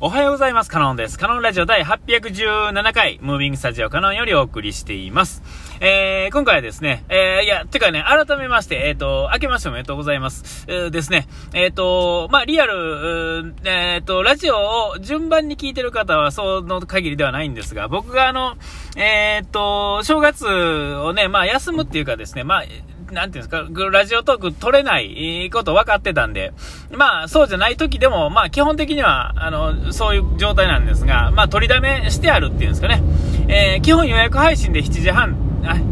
おはようございます。カノンです。カノンラジオ第817回、ムービングスタジオカノンよりお送りしています。えー、今回はですね、えー、いや、てかね、改めまして、えっ、ー、と、明けましておめでとうございます。えー、ですね、えっ、ー、と、まあ、リアル、えっ、ー、と、ラジオを順番に聞いてる方はその限りではないんですが、僕があの、えっ、と、正月をね、まあ、休むっていうかですね、まあ、なんていうんですか、ラジオトーク撮れないこと分かってたんで、まあ、そうじゃない時でも、まあ、基本的には、あの、そういう状態なんですが、まあ、取りだめしてあるっていうんですかね。えー、基本予約配信で7時半、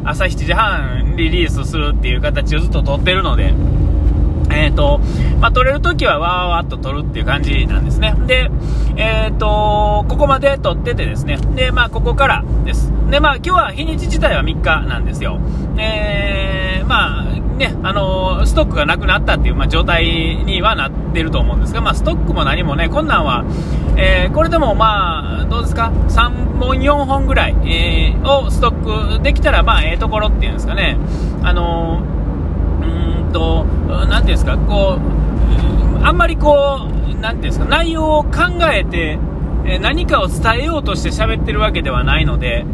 朝7時半リリースするっていう形をずっと撮ってるので、えっ、ー、と、まあ、撮れるときはわーわーっと撮るっていう感じなんですね。で、えっ、ー、と、ここまで撮っててですね。で、まあ、ここからです。で、まあ、今日は日にち自体は3日なんですよ。えー、まあ、ね、あのストックがなくなったっていう、まあ、状態にはなってると思うんですが、まあ、ストックも何もね、こんなんは、えー、これでもまあ、どうですか、3本、4本ぐらい、えー、をストックできたら、まあ、ええところっていうんですかね、あのと、なていうんですか、こう、あんまりこう、なんていうんですか、内容を考えて、え何かを伝えようとして喋ってるわけではないので、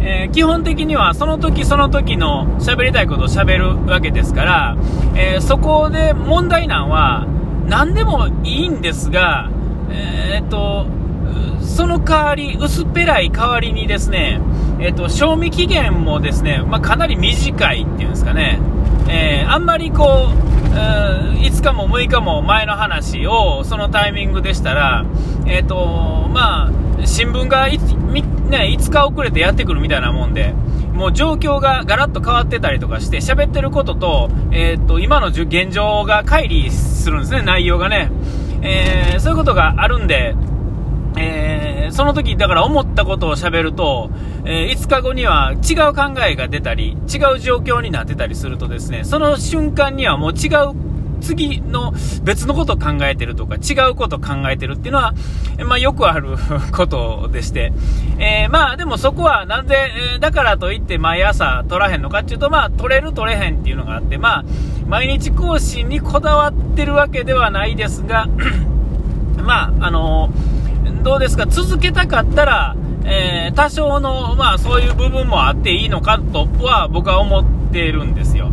えー、基本的にはその時その時の喋りたいことを喋るわけですから、えー、そこで問題なんは何でもいいんですが、えー、っと、その代わり、薄っぺらい代わりにですね、えっと、賞味期限もですね、まあ、かなり短いっていうんですかね、えあんまりこう、5日も6日も前の話をそのタイミングでしたら、えっ、ー、と、まあ、新聞がね、5日遅れてやってくるみたいなもんで、もう状況がガラッと変わってたりとかして、喋ってることと、えっ、ー、と、今の現状が乖離するんですね、内容がね。えー、そういうことがあるんで、えー、その時、だから思ったことを喋ると、えー、5日後には違う考えが出たり、違う状況になってたりするとですね、その瞬間にはもう違う次の別のことを考えてるとか、違うことを考えてるっていうのは、まあ、よくあることでして、えー、まあ、でもそこはなんで、え、だからといって毎朝撮らへんのかっていうと、まあ、撮れる撮れへんっていうのがあって、まあ、毎日更新にこだわってるわけではないですが、まあ、あのーどうですか、続けたかったら、えー、多少の、まあ、そういう部分もあっていいのかとは僕は思っているんですよ。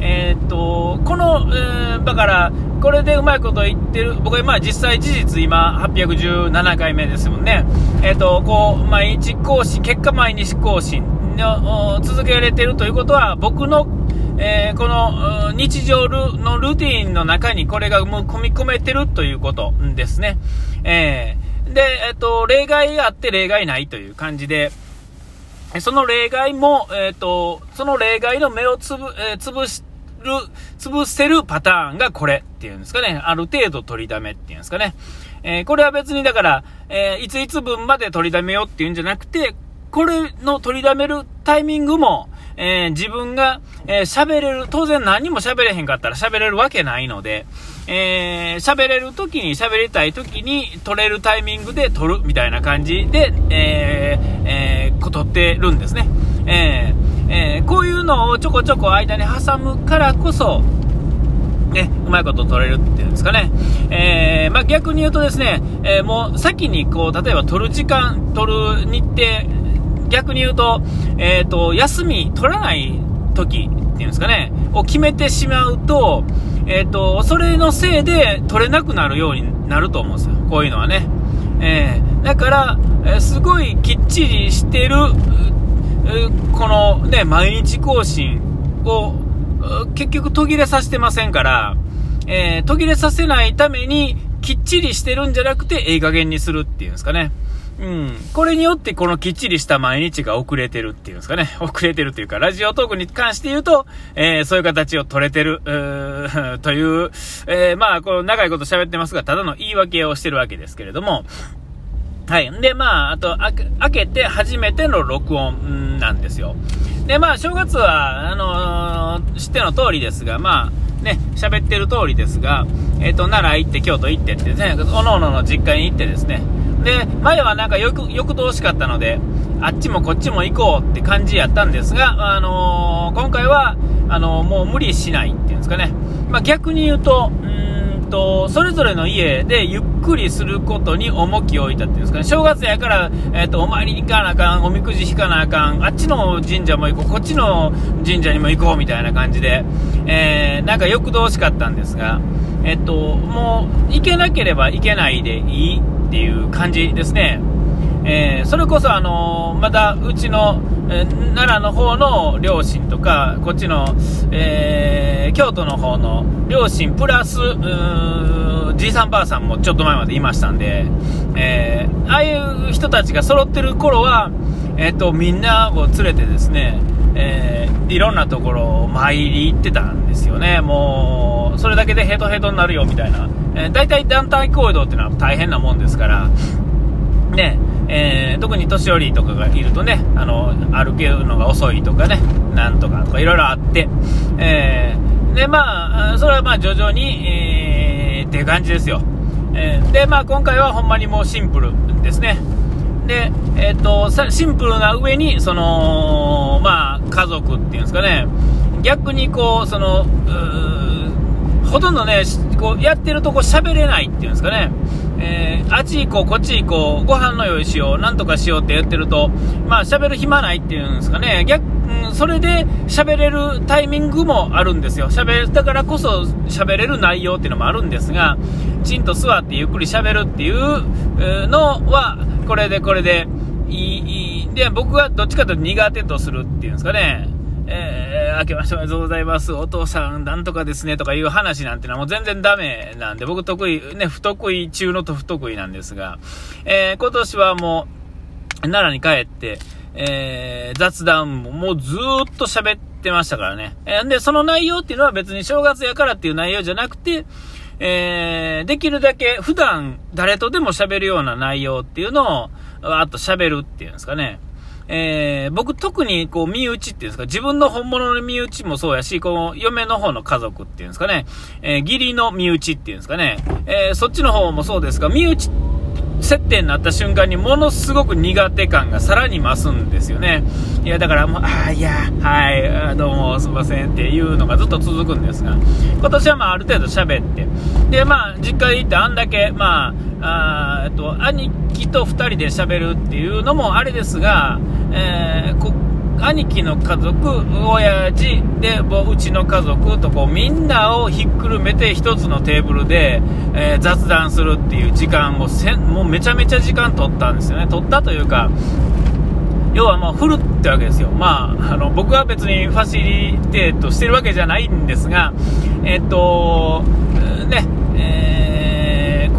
えー、っと、この、えー、だから、これでうまいこと言ってる、僕はまあ実際事実今817回目ですもんね。えー、っと、こう、毎日更新、結果毎日更新を続けられてるということは、僕のえー、この日常のルーティンの中にこれがもう組み込めてるということですね。えーで、えっと、例外があって例外ないという感じで、その例外も、えっと、その例外の目をつぶ、えー、潰しる、潰せるパターンがこれっていうんですかね。ある程度取りだめっていうんですかね。えー、これは別にだから、えー、いついつ分まで取りだめようっていうんじゃなくて、これの取りだめるタイミングも、えー、自分が喋、えー、れる、当然何も喋れへんかったら喋れるわけないので、えー、喋れる時に喋りたい時に撮れるタイミングで撮るみたいな感じで、えー、えー、撮ってるんですね。え、えー、こういうのをちょこちょこ間に挟むからこそ、ね、うまいこと取れるっていうんですかね。えー、まあ、逆に言うとですね、えー、もう先にこう、例えば取る時間、取る日程、逆に言うと、えっ、ー、と、休み取らない時っていうんですかね、を決めてしまうと、えっ、ー、と、それのせいで取れなくなるようになると思うんですよ。こういうのはね。えー、だから、え、すごいきっちりしてる、このね、毎日更新を、結局途切れさせてませんから、えー、途切れさせないために、きっちりしてるんじゃなくて、ええ加減にするっていうんですかね。うん。これによってこのきっちりした毎日が遅れてるっていうんですかね。遅れてるというか、ラジオトークに関して言うと、えー、そういう形を取れてる、という、えー、まあ、この長いこと喋ってますが、ただの言い訳をしてるわけですけれども、はい。で、まあ、あと、開けて初めての録音なんですよ。で、まあ、正月は、あのー、知っての通りですが、まあ、ね、喋ってる通りですが、えっ、ー、と、奈良行って、京都行ってってね、おのおのの実家に行ってですね、で、前はなんかよく、よく通しかったので、あっちもこっちも行こうって感じやったんですが、あのー、今回は、あのー、もう無理しないっていうんですかね。まあ、逆に言うと、うんと、それぞれの家でゆっくりすることに重きを置いたっていうんですかね、正月やから、えっ、ー、と、お参りに行かなあかん、おみくじ引かなあかん、あっちの神社も行こう、こっちの神社にも行こうみたいな感じで、えー、なんか欲動しかったんですが、えっ、と、もう、行けなければ行けないでいいっていう感じですね。えー、それこそ、あのまだうちの、えー、奈良の方の両親とか、こっちの、え、京都の方の両親プラス、じいさんばあさんもちょっと前までいましたんで、えああいう人たちが揃ってる頃は、えっと、みんなを連れてですね、えいろんなところを参り行ってたんですよね。もう、それだけでヘトヘトになるよみたいな。えー、大体団体行動っていうのは大変なもんですから、ね、えー、特に年寄りとかがいるとね、あの、歩けるのが遅いとかね、なんとかとかいろいろあって、えー、で、まあ、それはまあ徐々に、えー、っていう感じですよ。えー、で、まあ今回はほんまにもうシンプルですね。で、え、ー、と、シンプルな上に、その、まあ、家族っていうんですかね、逆にこう、その、ほとんどね、こうやってるとこ喋れないっていうんですかね、えー、あっち行こう、こっち行こう、ご飯の用意しよう、なんとかしようって言ってると、まあ喋る暇ないっていうんですかね、逆、それで喋れるタイミングもあるんですよ。喋だからこそ喋れる内容っていうのもあるんですがき、ちんと座ってゆっくり喋るっていうのは、これでこれでいい、いい。で、僕はどっちかというと苦手とするっていうんですかね、えー、明けましておめでとうございます。お父さん、なんとかですね、とかいう話なんてのはもう全然ダメなんで、僕得意、ね、不得意中のと不得意なんですが、えー、今年はもう、奈良に帰って、えー、雑談ももうずーっと喋ってましたからね。えー、で、その内容っていうのは別に正月やからっていう内容じゃなくて、えー、できるだけ普段誰とでも喋るような内容っていうのを、わーっと喋るっていうんですかね。えー、僕特にこう身内っていうんですか、自分の本物の身内もそうやし、この嫁の方の家族っていうんですかね、えー、義理の身内っていうんですかね、えー、そっちの方もそうですが、身内接点になった瞬間にものすごく苦手感がさらに増すんですよね。いや、だからもう、ああ、いや、はい、どうもすいませんっていうのがずっと続くんですが、今年はまあある程度喋って、で、まあ実家で行ってあんだけ、まあ、あえっと、兄貴と2人で喋るっていうのもあれですが、えー、兄貴の家族、親父で、うちの家族とこうみんなをひっくるめて一つのテーブルで、えー、雑談するっていう時間をせもうめちゃめちゃ時間取ったんですよね。取ったというか、要はまあフルってわけですよ。まあ、あの僕は別にファシリテートしてるわけじゃないんですが、えっと、ね、えー、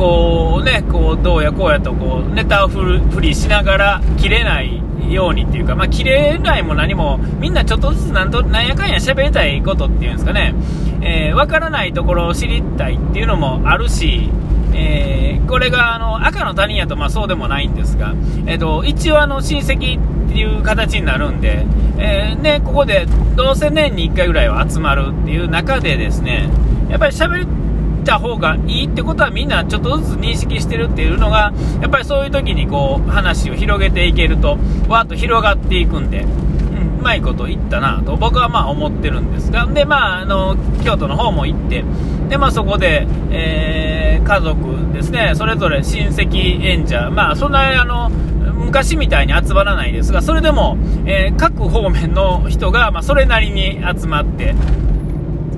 こうね、こうどうやこうやとこうネタを振りしながら切れないようにっていうか、まあ、切れないも何も、みんなちょっとずつなんと、なんやかんや喋りたいことっていうんですかね、えー、わからないところを知りたいっていうのもあるし、えー、これがあの赤の他人やとまあそうでもないんですが、えーと、一応あの親戚っていう形になるんで、えー、ね、ここでどうせ年に1回ぐらいは集まるっていう中でですね、やっぱり喋りた方がいいってことはみんなちょっとずつ認識してるっていうのが、やっぱりそういう時にこう話を広げていけると、わっと広がっていくんで、うん、うまいこと言ったなと僕はまあ思ってるんですが、で、まあ、あの、京都の方も行って、で、まあそこで、えー、家族ですね、それぞれ親戚演者、まあそんなあの、昔みたいに集まらないですが、それでも、えー、各方面の人が、まあ、それなりに集まって、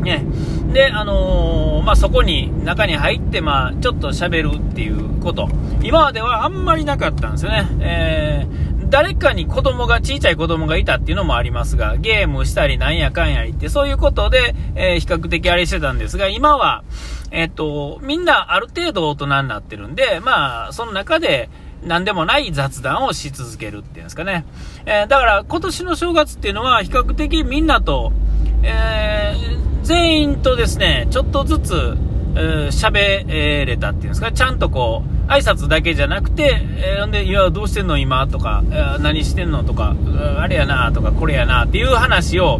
ね、で、あのー、まあ、そこに、中に入って、まあ、ちょっと喋るっていうこと。今まではあんまりなかったんですよね。えー、誰かに子供が、小さい子供がいたっていうのもありますが、ゲームしたりなんやかんやりって、そういうことで、えー、比較的あれしてたんですが、今は、えっと、みんなある程度大人になってるんで、まあ、その中で、何でもない雑談をし続けるっていうんですかね。えー、だから今年の正月っていうのは比較的みんなと、えー全員とですね、ちょっとずつ、喋、えれたっていうんですか、ちゃんとこう、挨拶だけじゃなくて、えー、で、いや、どうしてんの？今？とか、何してんの？とか、あれやな？とか、これやな？っていう話を、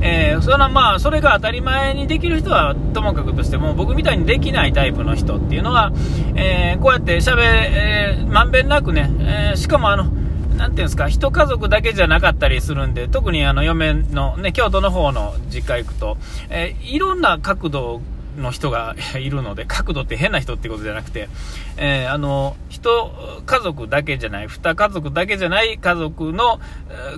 えー、そのまあ、それが当たり前にできる人はともかくとしても、僕みたいにできないタイプの人っていうのは、えこうやって喋、えー、まんべんなくね、えしかもあの、なていうんですか、一家族だけじゃなかったりするんで、特にあの嫁のね、京都の方の実家行くと、えー、いろんな角度の人が いるので、角度って変な人ってことじゃなくて、えー、あの、人、家族だけじゃない、二家族だけじゃない家族の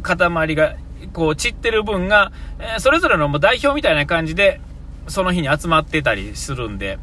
塊が、こう散ってる分が、えー、それぞれの代表みたいな感じで、その日に集まってたりするんで、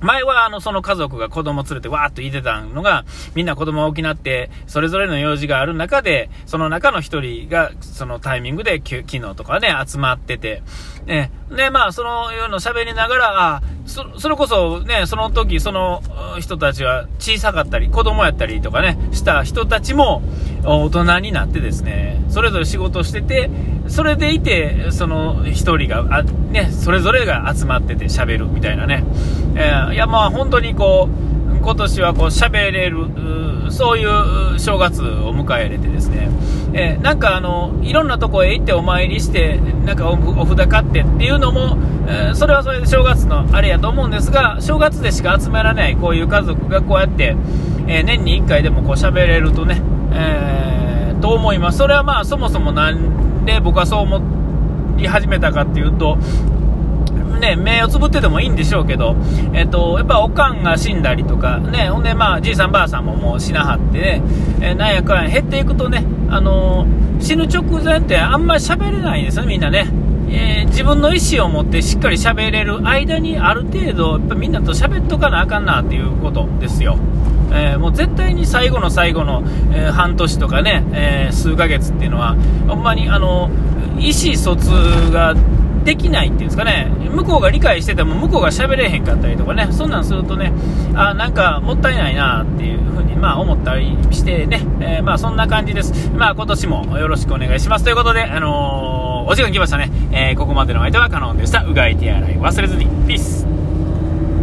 前はあの、その家族が子供連れてわーっと言ってたのが、みんな子供が大きなって、それぞれの用事がある中で、その中の一人が、そのタイミングで昨日とかね、集まってて、ね、で、まあ、そのような喋りながら、あそ、それこそね、その時、その人たちは小さかったり、子供やったりとかね、した人たちも大人になってですね、それぞれ仕事してて、それでいて、その一人が、あ、ね、それぞれが集まってて喋るみたいなね。えー、いや、まあ、本当にこう、今年はこう喋れる、そういう正月を迎えれてですね、えー、なんかあの、いろんなとこへ行ってお参りして、なんかお札買ってっていうのも、えー、それはそれで正月のあれやと思うんですが、正月でしか集められないこういう家族がこうやって、えー、年に1回でもこう喋れるとね、えー、と思います。それはまあそもそもなんで僕はそう思い始めたかっていうと、ね、目をつぶっててもいいんでしょうけど、えっと、やっぱおかんが死んだりとか、ね、ほんでまあ、じいさんばあさんももう死なはってね、えー、なんやかん減っていくとね、あのー、死ぬ直前ってあんまり喋れないんですよ、みんなね。えー、自分の意思を持ってしっかり喋れる間にある程度、やっぱみんなと喋っとかなあかんなっていうことですよ。えー、もう絶対に最後の最後の、えー、半年とかね、え数ヶ月っていうのは、ほんまにあの、意思疎通ができないっていうんですかね、向こうが理解してても向こうが喋れへんかったりとかね、そんなんするとね、あなんかもったいないなっていうふうに、まあ、思ったりしてね、えー、まあそんな感じです。まあ今年もよろしくお願いします。ということで、あのー、お時間来ましたね。えー、ここまでの相手はカノンでした。うがい手洗い忘れずに。ピース。